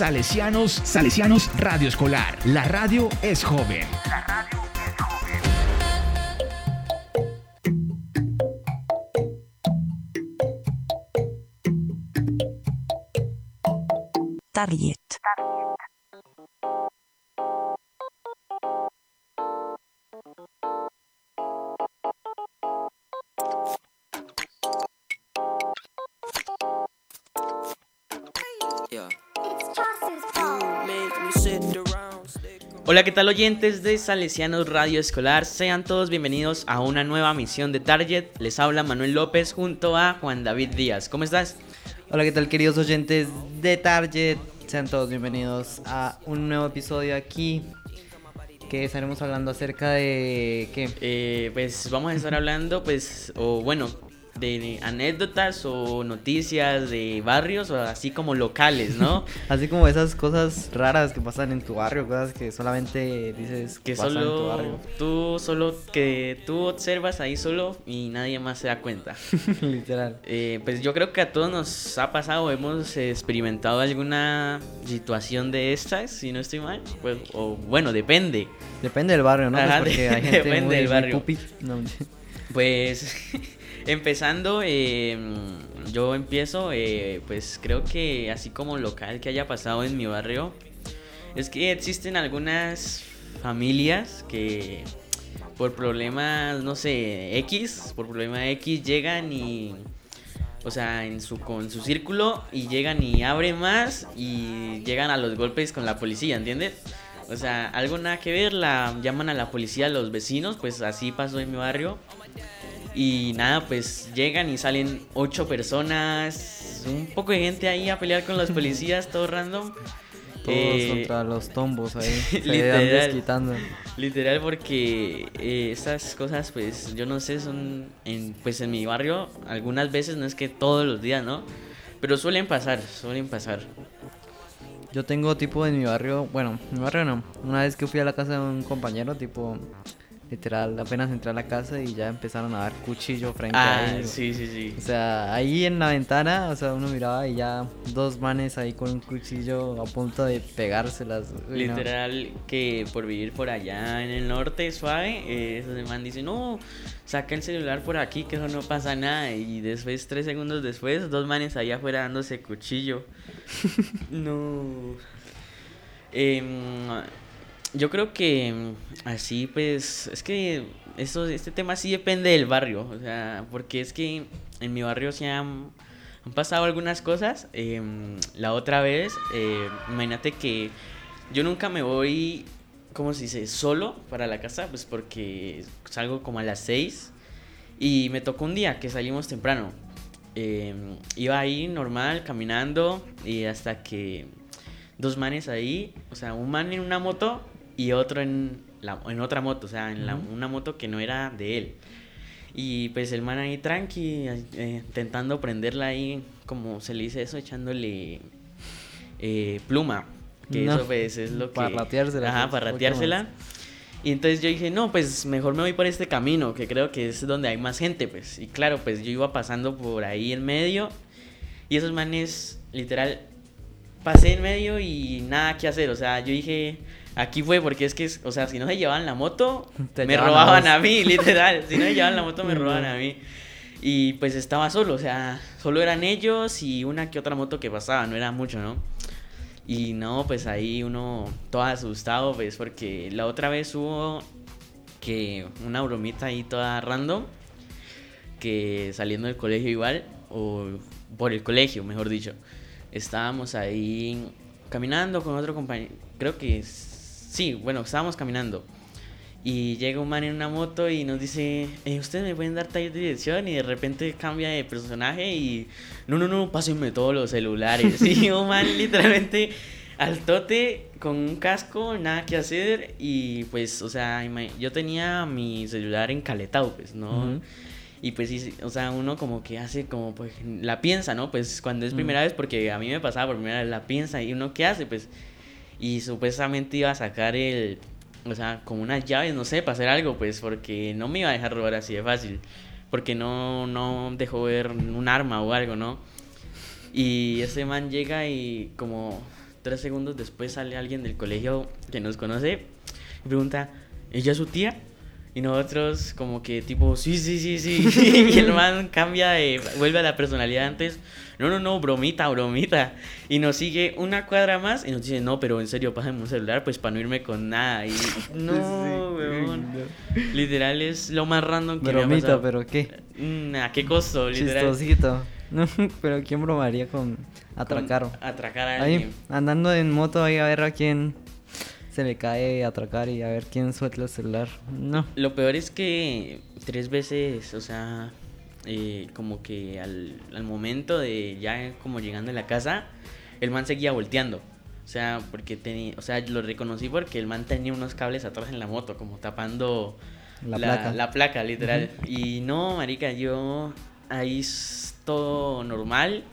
Salesianos, Salesianos Radio Escolar. La radio es joven. La radio es joven. Target. Hola, ¿qué tal oyentes de Salesianos Radio Escolar? Sean todos bienvenidos a una nueva misión de Target. Les habla Manuel López junto a Juan David Díaz. ¿Cómo estás? Hola, ¿qué tal queridos oyentes de Target? Sean todos bienvenidos a un nuevo episodio aquí que estaremos hablando acerca de qué. Eh, pues vamos a estar hablando, pues, o bueno, de anécdotas o noticias de barrios o así como locales, ¿no? así como esas cosas raras que pasan en tu barrio, cosas que solamente dices que solo en tu barrio. tú solo que tú observas ahí solo y nadie más se da cuenta. Literal. Eh, pues yo creo que a todos nos ha pasado, hemos experimentado alguna situación de estas, si no estoy mal, pues o bueno, depende. Depende del barrio, ¿no? Pues porque hay gente depende del barrio. Pues Empezando, em, yo empiezo, eh, pues creo que así como local que haya pasado en mi barrio, es que existen algunas familias que por problemas, no sé, X, por problema X llegan y, o sea, en su, con su círculo y llegan y abren más y llegan a los golpes con la policía, ¿entiendes? O sea, algo nada que ver, la llaman a la policía los vecinos, pues así pasó en mi barrio. Y nada, pues llegan y salen ocho personas, un poco de gente ahí a pelear con los policías, todo random. Todos eh, contra los tombos ahí. literal, literal porque eh, esas cosas pues yo no sé son en, pues en mi barrio algunas veces no es que todos los días no pero suelen pasar suelen pasar yo tengo tipo en mi barrio bueno mi barrio no una vez que fui a la casa de un compañero tipo Literal, apenas entré a la casa y ya empezaron a dar cuchillo frente a ah, él. Sí, sí, sí. O sea, ahí en la ventana, o sea, uno miraba y ya dos manes ahí con un cuchillo a punto de pegárselas. Literal, que por vivir por allá en el norte suave, eh, esos man dicen, no, saca el celular por aquí que eso no pasa nada. Y después, tres segundos después, dos manes allá afuera dándose cuchillo. no. Eh, yo creo que mm, así pues es que eso este tema sí depende del barrio o sea porque es que en mi barrio se han, pasado algunas cosas em, la otra vez eh, imagínate que yo nunca me voy ¿cómo se dice? solo para la casa pues porque salgo como a las 6 y me tocó un día que salimos temprano em, iba ahí normal caminando y hasta que dos manes ahí o sea un man en una moto y otro en, la, en otra moto, o sea, en la, una moto que no era de él. Y pues el man ahí tranqui, eh, intentando prenderla ahí, como se le dice eso, echándole eh, pluma. Que eso pues es lo que... Para rateársela. Ajá, para rateársela. Y entonces yo dije, no, pues mejor me voy por este camino, que creo que es donde hay más gente, pues. Y claro, pues yo iba pasando por ahí en medio. Y esos manes, literal, pasé en medio y nada que hacer. O sea, yo dije, Aquí fue porque es que, o sea, si no se llevaban la moto, me robaban a, mí, literal. Si no se llevaban la moto, me robaban a mí. Y pues estaba solo, o sea, solo eran ellos y una que otra moto que pasaba, no era mucho, ¿no? Y no, pues ahí uno todo asustado, pues, porque la otra vez hubo que una bromita ahí toda random, que saliendo del colegio igual, o por el colegio, mejor dicho, estábamos ahí caminando con otro compañero, creo que Sí, bueno, estábamos caminando. Y llega un man en una moto y nos dice, eh, ¿ustedes me pueden dar taller de dirección? Y de repente cambia de personaje y, no, no, no, pásenme todos los celulares. y un man literalmente al tote con un casco, nada que hacer. Y pues, o sea, yo tenía mi celular encaletado, pues, ¿no? Y pues, o sea, uno como que hace como, pues, la piensa, ¿no? Pues cuando es primera vez, porque a mí me pasaba por primera vez la piensa y uno, ¿qué hace? Pues y supuestamente iba a sacar el, o sea, como unas llaves, no sé, para hacer algo, pues porque no me iba a dejar robar así de fácil, porque no, no dejó ver un arma o algo, ¿no? Y ese man llega y como tres segundos después sale alguien del colegio que nos conoce y pregunta, ¿ella es su tía? Y nosotros como que tipo, sí, sí, sí, sí. y el man cambia, de, vuelve a la personalidad antes. No, no, no, bromita, bromita. Y nos sigue una cuadra más y nos dice, no, pero en serio, pásame un celular pues para no irme con nada. Y no, Sí, weón. no. Literal es lo más random que me ha Bromita, pasado. pero ¿qué? Mm, ¿A qué costo? Literal. Chistosito. No, pero ¿quién bromaría con atracar? Con Atracar a alguien. Ahí, andando en moto ahí a ver a quién se le cae atracar y a ver quién suelta el celular. No. Lo peor es que tres veces, o sea, eh, como que al, al momento de ya como llegando a la casa, el man seguía volteando. O sea, porque tenía, o sea, lo reconocí porque el man tenía unos cables atrás en la moto, como tapando La placa. la placa, literal. Y no, marica, yo ahí es todo normal.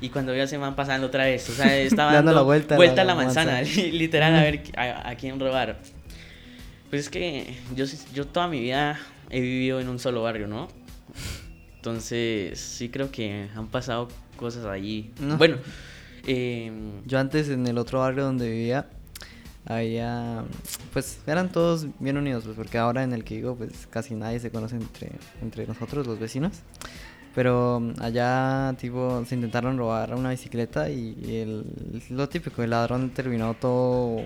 Y cuando veo a ese man pasando otra vez, o sea, estaba Dando dando, la vuelta a la- vuelta a la, manzana, manzana. literal, a ver a, a quién robar. Pues es que yo, yo toda mi vida he vivido en un solo barrio, ¿no? Entonces, sí creo que han pasado cosas allí. No. Bueno, eh, Yo antes en el otro barrio donde vivía había pues eran todos bien unidos pues porque ahora en el que vivo pues casi nadie se conoce entre entre nosotros los vecinos pero mm, allá tipo se intentaron robar una bicicleta y el, lo típico el ladrón terminó todo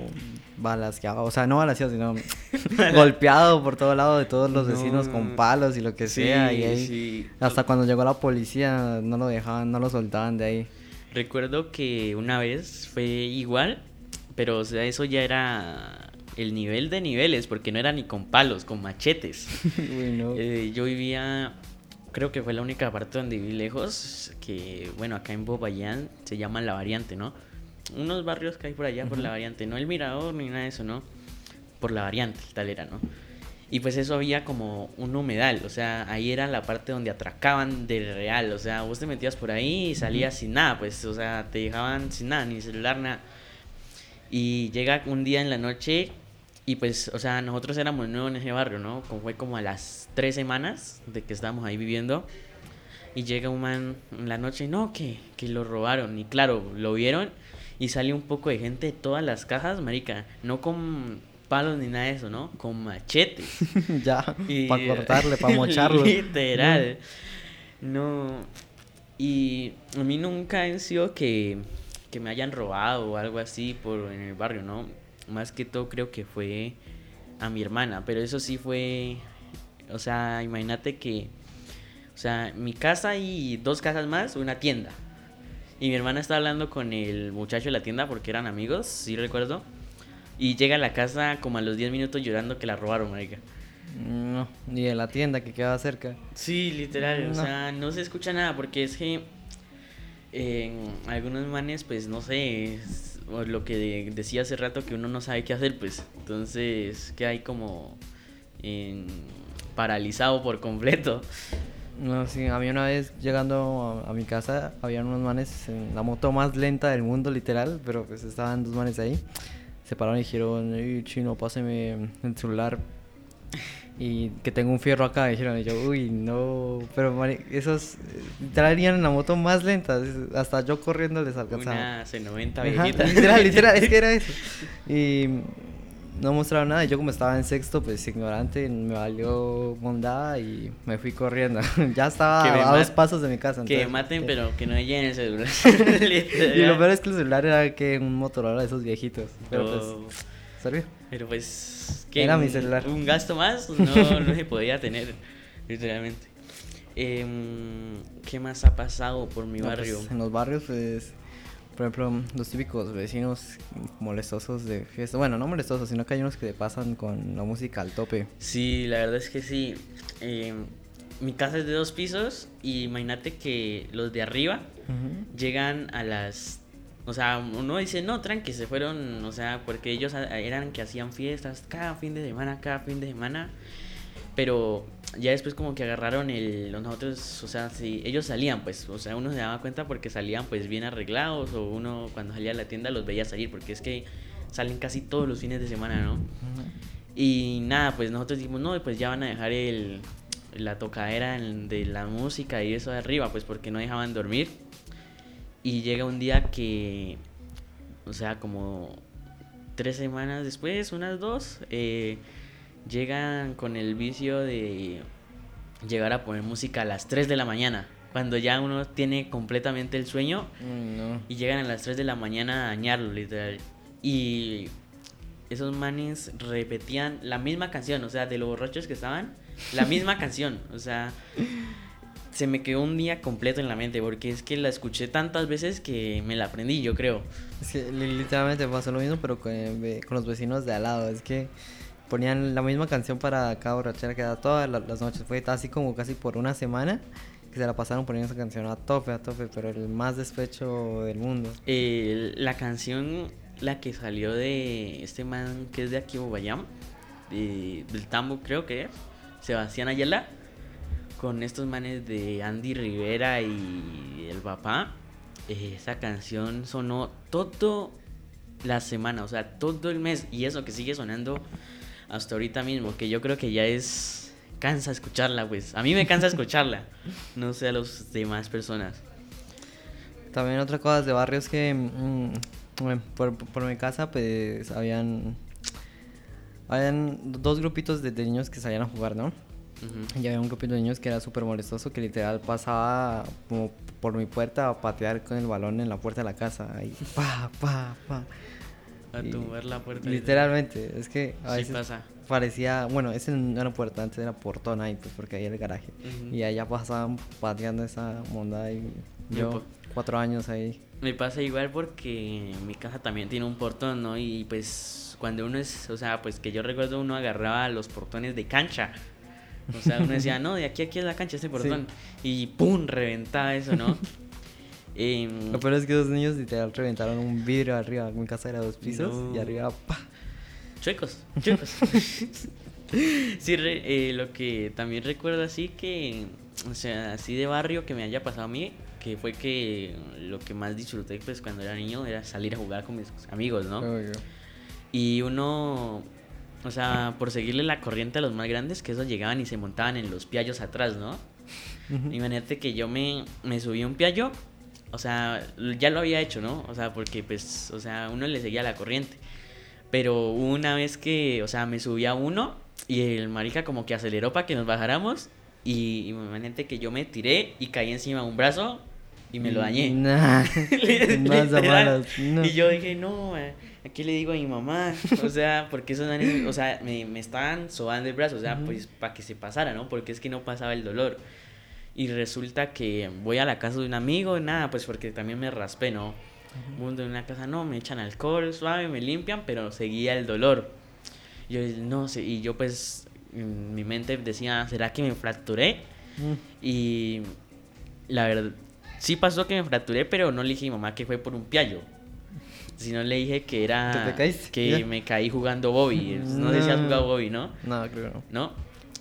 balanceado o sea no balanceado sino golpeado por todo lado de todos los vecinos con palos y lo que sí, sea y ahí sí. hasta cuando llegó la policía no lo dejaban no lo soltaban de ahí Recuerdo que una vez fue igual, pero o sea, eso ya era el nivel de niveles, porque no era ni con palos, con machetes. Uy, no. Eh, yo vivía, creo que fue la única parte donde viví lejos, que bueno, acá en Popayán se llama La Variante, ¿no? Unos barrios que hay por allá por La Variante, no el Mirador ni nada de eso, ¿no? Por La Variante, tal era, ¿no? Y pues eso había como un humedal, o sea, ahí era la parte donde atracaban de real, o sea, vos te metías por ahí y salías sin nada, pues, o sea, te dejaban sin nada, ni celular, nada. Y llega un día en la noche y pues, o sea, nosotros éramos nuevos en ese barrio, ¿no? Como fue como a las tres semanas de que estábamos ahí viviendo. Y llega un man en la noche, no, que, que lo robaron. Y claro, lo vieron y salió un poco de gente de todas las cajas, marica. No con palos ni nada de eso, ¿no? Con machetes. ya, Y- para cortarle, para mocharlo. Literal. No. Y a mí nunca han sido que, que me hayan robado o algo así por en el barrio, ¿no? Más que todo creo que fue a mi hermana, pero eso sí fue, o sea, imagínate que, o sea, mi casa y dos casas más, una tienda. Y mi hermana está hablando con el muchacho de la tienda porque eran amigos, sí recuerdo. Y llega a la casa como a los 10 minutos llorando que la robaron, marica. No, ni de la tienda que quedaba cerca. Sí, literal, o No. sea, no se escucha nada porque es que en algunos manes, pues no sé, es- lo que de- decía hace rato que uno no sabe qué hacer, pues entonces que hay como paralizado por completo. No, sí, a mí una vez llegando a, mi casa, habían unos manes en la moto más lenta del mundo, literal, pero pues estaban dos manes ahí. Se pararon y dijeron, "Ey, chino, páseme el celular. Y que tengo un fierro acá, dijeron. Y yo, uy, no. Pero mani- esos en la moto más lenta. Hasta yo corriendo les alcanzaba. Una C90 Ajá, viejita. literal, literal, es que era eso. Y no mostraron nada. Y yo como estaba en sexto, pues ignorante, me valió mondada y me fui corriendo. ya estaba me a dos pasos de mi casa. Que entonces, maten, eh, pero que no lleguen el celular. Y lo peor es que el celular era que un Motorola de esos viejitos. Pero pues, pero pues, que Era mi un- celular. Un gasto más no, no se podía tener, literalmente. Em, ¿Qué más ha pasado por mi No, pues, barrio? en los barrios, pues, por ejemplo, los típicos vecinos molestosos de fiesta. Bueno, no molestosos, sino que hay unos que pasan con la música al tope. Sí, la verdad es que sí. Em, mi casa es de dos pisos y imagínate que los de arriba llegan a las... O sea, uno dice, no, tranqui, se fueron, o sea, porque ellos eran que hacían fiestas cada fin de semana, cada fin de semana. Pero ya después como que agarraron el... los Nosotros, o sea, si ellos salían, pues, o sea, uno se daba cuenta porque salían pues bien arreglados o uno cuando salía a la tienda los veía salir porque es que salen casi todos los fines de semana, ¿no? Y nada, pues nosotros dijimos, no, pues ya van a dejar el, la tocadera de la música y eso de arriba, pues porque no dejaban dormir. Y llega un día que o sea, como tres semanas después, unas dos, eh, llegan con el vicio de llegar a poner música a las 3 de la mañana. Cuando ya uno tiene completamente el sueño no. y llegan a las 3 de la mañana a dañarlo, literal. Y esos manes repetían la misma canción, o sea, de los borrachos que estaban, la misma canción, o sea, se me quedó un día completo en la mente porque es que la escuché tantas veces que me la aprendí, yo creo. Es que li- literalmente pasó lo mismo, pero con, ve- con los vecinos de al lado. Es que ponían la misma canción para cada borrachera que da todas la- las noches. Fue así como casi por una semana que se la pasaron poniendo esa canción a tope, a tope, pero el más despecho del mundo. Eh, la canción, la que salió de este man que es de aquí, Bobayam, de, del Tambo creo que es, Sebastián Ayala, con estos manes de Andy Rivera y el papá, eh, esa canción sonó todo la semana, o sea, todo el mes, y eso que sigue sonando hasta ahorita mismo, que yo creo que ya es... Cansa escucharla, pues. A mí me cansa escucharla. No sé a las demás personas. También otra cosa de barrio es que mm, bueno, por, por mi casa pues habían, habían dos grupitos de, de niños que salían a jugar, ¿no? Ujú. Y había un grupito de niños que era súper molestoso, que literal pasaba como por mi puerta a patear con el balón en la puerta de la casa. Ahí, pa, pa, pa. A tumbar la puerta. Literalmente, es que a Sí veces pasa. parecía, bueno, ese no era puerta, antes era portón ahí, pues porque ahí era el garaje. Ujú. Y allá pasaban pateando esa monda y yo, cuatro años ahí. Me pasa igual porque mi casa también tiene un portón, ¿no? Y pues cuando uno es, o sea, pues que yo recuerdo uno agarraba los portones de cancha. O sea, uno decía, no, de aquí a aquí es la cancha, este portón. Y ¡pum! reventaba eso, ¿no? Em, Lo peor es que dos niños literal reventaron un vidrio arriba. Mi casa era dos pisos y arriba, pa. Chuecos, chuecos. sí, re- eh, lo que también recuerdo así que, o sea, así de barrio que me haya pasado a mí, que fue que lo que más disfruté pues cuando era niño era salir a jugar con mis amigos, ¿no? Obvio. Y uno, o sea, por seguirle la corriente a los más grandes, que esos llegaban y se montaban en los piallos atrás, ¿no? Imagínate que yo me, me subí a un piallo, o sea, ya lo había hecho, ¿no? O sea, porque pues, o sea, uno le seguía la corriente. Pero una vez que, o sea, me subí a uno y el marica como que aceleró para que nos bajáramos y imagínate que yo me tiré y caí encima de un brazo y me lo dañé. Nah. Más Literal. no. Y yo dije, no, eh, aquí le digo a mi mamá. O sea, porque esos manes, o sea, me, me estaban sobando el brazo, o sea, Ujú. pues para que se pasara, ¿no? Porque es que no pasaba el dolor. Y resulta que voy a la casa de un amigo, nada, pues porque también me raspé, ¿no? Voy de una casa, no, me echan alcohol suave, me limpian, pero seguía el dolor. Yo no sé, y yo pues en mi mente decía, ¿será que me fracturé? Mm. Y la verdad, sí pasó que me fracturé, pero no le dije a mi mamá que fue por un piallo. Sino le dije que era ¿Que te caíste? que me caí jugando Bobby. No sé si has No. jugado Bobby, ¿no? No, creo que no. ¿No?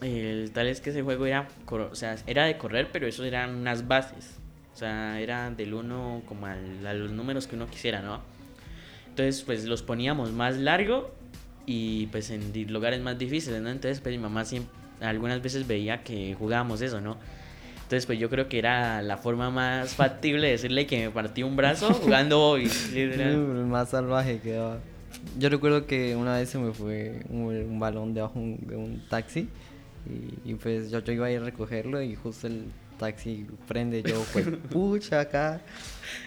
El tal es que ese juego era, o sea, era de correr, pero eso eran unas bases. O sea, era del 1 como al- a los números que uno quisiera, ¿no? Entonces, pues los poníamos más largo y pues en lugares más difíciles, ¿no? Entonces, pues mi mamá siempre, algunas veces veía que jugábamos eso, ¿no? Entonces, pues yo creo que era la forma más factible de decirle que me partí un brazo jugando Bobby. más salvaje quedaba. Yo recuerdo que una vez se me fue un, un balón debajo un- de un taxi y, y pues yo, yo iba a ir a recogerlo y justo el taxi prende yo fue pucha acá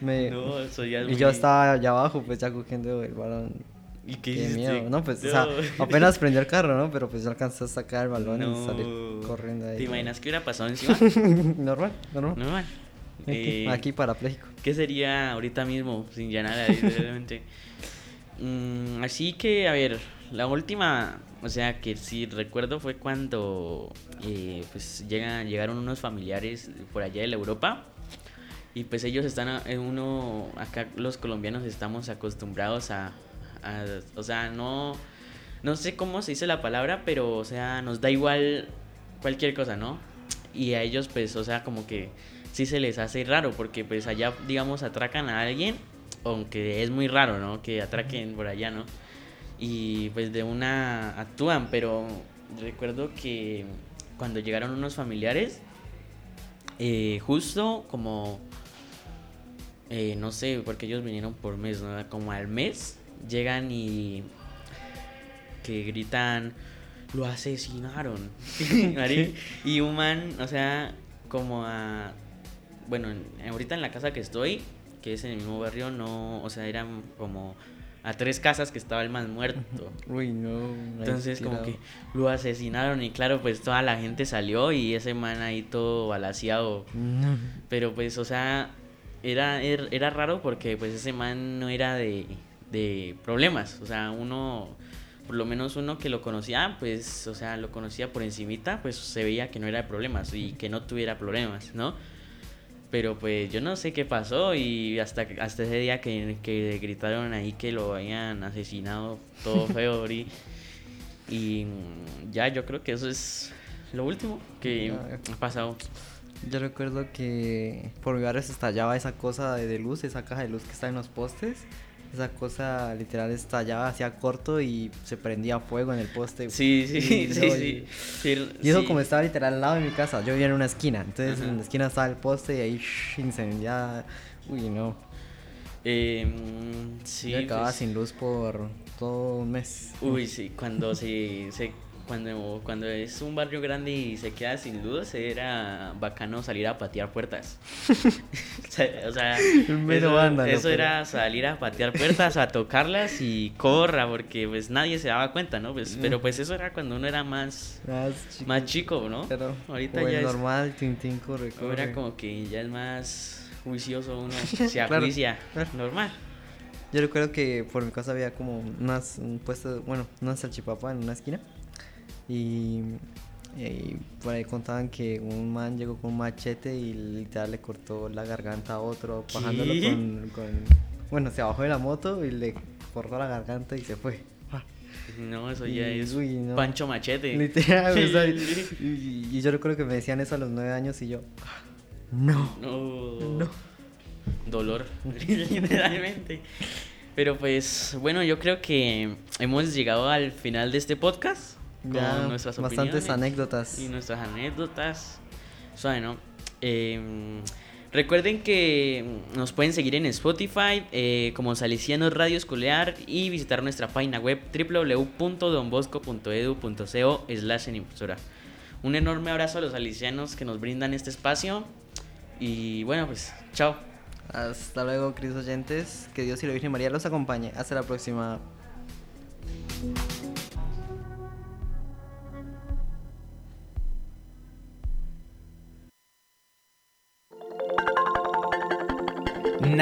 me, No, eso ya es y yo estaba allá abajo pues ya cogiendo el balón ¿Y qué, qué miedo no pues o No. sea apenas prendió el carro no pero pues yo alcancé a sacar el balón No. y salir corriendo ahí ¿Te imaginas que hubiera pasado encima? normal normal Normal. aquí, Eh, aquí parapléjico ¿Qué sería ahorita mismo sin ya nada, literalmente? Mm, así que, a ver, la última, o sea, que sí recuerdo fue cuando eh, pues llegan, llegaron unos familiares por allá de la Europa y pues ellos están, eh, uno, acá los colombianos estamos acostumbrados a, o sea, no, no sé cómo se dice la palabra, pero, o sea, nos da igual cualquier cosa, ¿no? Y a ellos, pues, o sea, como que sí se les hace raro, porque pues allá, digamos, atracan a alguien, aunque es muy raro, ¿no? Que atraquen por allá, ¿no? Y pues de una actúan, pero recuerdo que cuando llegaron unos familiares, eh, justo como eh, no sé, porque ellos vinieron por mes, ¿no? Como al mes llegan y que gritan, lo asesinaron. Y un man, o sea, como a... Bueno, en- ahorita en la casa que estoy, que es en el mismo barrio, no, o sea, eran como a tres casas que estaba el man muerto. Uy, no. Entonces como que lo asesinaron y claro, pues toda la gente salió y ese man ahí todo balaseado. No. Pero pues, o sea, era, er- era raro porque pues ese man no era de, de problemas. O sea, uno, por lo menos uno que lo conocía, pues, o sea, lo conocía por encimita, pues se veía que no era de problemas y que no tuviera problemas, ¿no? Pero pues yo no sé qué pasó y hasta, hasta ese día que, que gritaron ahí que lo habían asesinado todo feo. Y mm, ya yo creo que eso es lo último que ha pasado. Yo recuerdo que por se estallaba esa cosa de, de luz, esa caja de luz que está en los postes. Esa cosa literal estallaba, hacía corto y se prendía fuego en el poste. Sí, sí, sí, Y sí. sí. y- Sí, Y eso sí. como estaba literal al lado de mi casa, yo vivía en una esquina, entonces Ajá. en la esquina estaba el poste y ahí shh, incendiada. Uy, no. Eh, mm, sí, yo acababa pues, sin luz por todo un mes. Uy, sí, cuando se, se cuando, cuando es un barrio grande y se queda sin luz, era bacano salir a patear puertas. o sea, o eso, vándalo, eso pero- era salir a patear puertas, a tocarlas y corra, porque pues nadie se daba cuenta, ¿no? Pues, pero pues eso era cuando uno era más, Más chico, más chico, ¿no? pero Ahorita ya es- normal, tintín corre, corre. Ahora como que ya es más juicioso uno, se Claro, ajuicia, claro. normal. Yo recuerdo que por mi casa había como unas, un puesto, bueno, una salchipapa en una esquina. Y, y por ahí contaban que un man llegó con un machete y literal le cortó la garganta a otro, ¿Qué? bajándolo con, con- Bueno, se bajó de la moto y le cortó la garganta y se fue. No, eso Y, ya es uy, no. Pancho Machete. Literal, y, y yo recuerdo que me decían eso a los nueve años y yo, "Ah, no, No. no. Dolor, literalmente. Pero pues, bueno, yo creo que hemos llegado al final de este podcast. Con Ya, nuestras bastantes anécdotas. Y nuestras anécdotas. Suave, ¿no? Eh, recuerden que nos pueden seguir en Spotify eh, como Salesianos Radio Escolar y visitar nuestra página web www.donbosco.edu.co slash en impulsora. Un enorme abrazo a los salesianos que nos brindan este espacio. Y bueno, pues, chao. Hasta luego, queridos oyentes. Que Dios y la Virgen María los acompañe. Hasta la próxima.